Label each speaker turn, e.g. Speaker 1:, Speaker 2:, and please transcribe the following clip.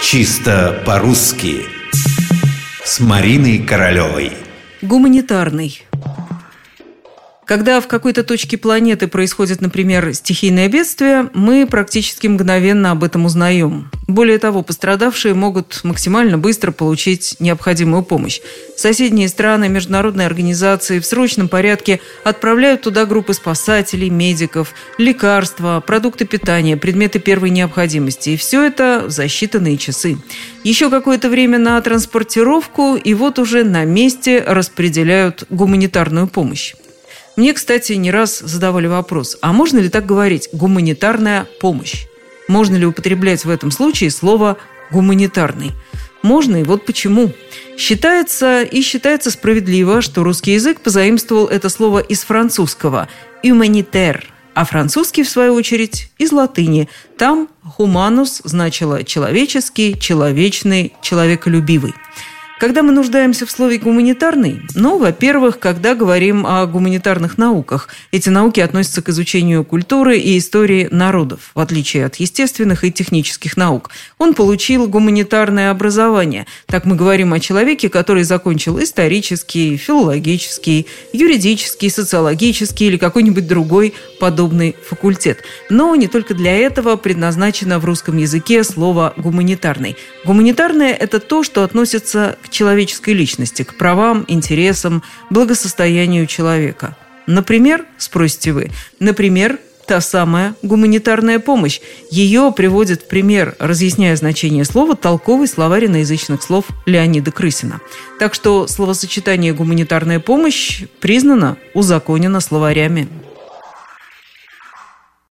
Speaker 1: Чисто по-русски. С Мариной Королевой.
Speaker 2: Гуманитарный когда в какой-то точке планеты происходит, например, стихийное бедствие, мы практически мгновенно об этом узнаем. Более того, пострадавшие могут максимально быстро получить необходимую помощь. Соседние страны, международные организации в срочном порядке отправляют туда группы спасателей, медиков, лекарства, продукты питания, предметы первой необходимости. И все это за считанные часы. Еще какое-то время на транспортировку, и вот уже на месте распределяют гуманитарную помощь. Мне, кстати, не раз задавали вопрос, а можно ли так говорить «гуманитарная помощь»? Можно ли употреблять в этом случае слово «гуманитарный»? Можно, и вот почему. Считается и считается справедливо, что русский язык позаимствовал это слово из французского «humanitaire», а французский, в свою очередь, из латыни. Там «humanus» значило «человеческий», «человечный», «человеколюбивый». Когда мы нуждаемся в слове «гуманитарный», ну, во-первых, когда говорим о гуманитарных науках. Эти науки относятся к изучению культуры и истории народов, в отличие от естественных и технических наук. Он получил гуманитарное образование. Так мы говорим о человеке, который закончил исторический, филологический, юридический, социологический или какой-нибудь другой подобный факультет. Но не только для этого предназначено в русском языке слово «гуманитарный». Гуманитарное – это то, что относится к человеческой личности, к правам, интересам, благосостоянию человека. Например, спросите вы, например, та самая гуманитарная помощь. Ее приводит в пример, разъясняя значение слова, толковый словарь иноязычных слов Леонида Крысина. Так что словосочетание «гуманитарная помощь» признано, узаконено словарями.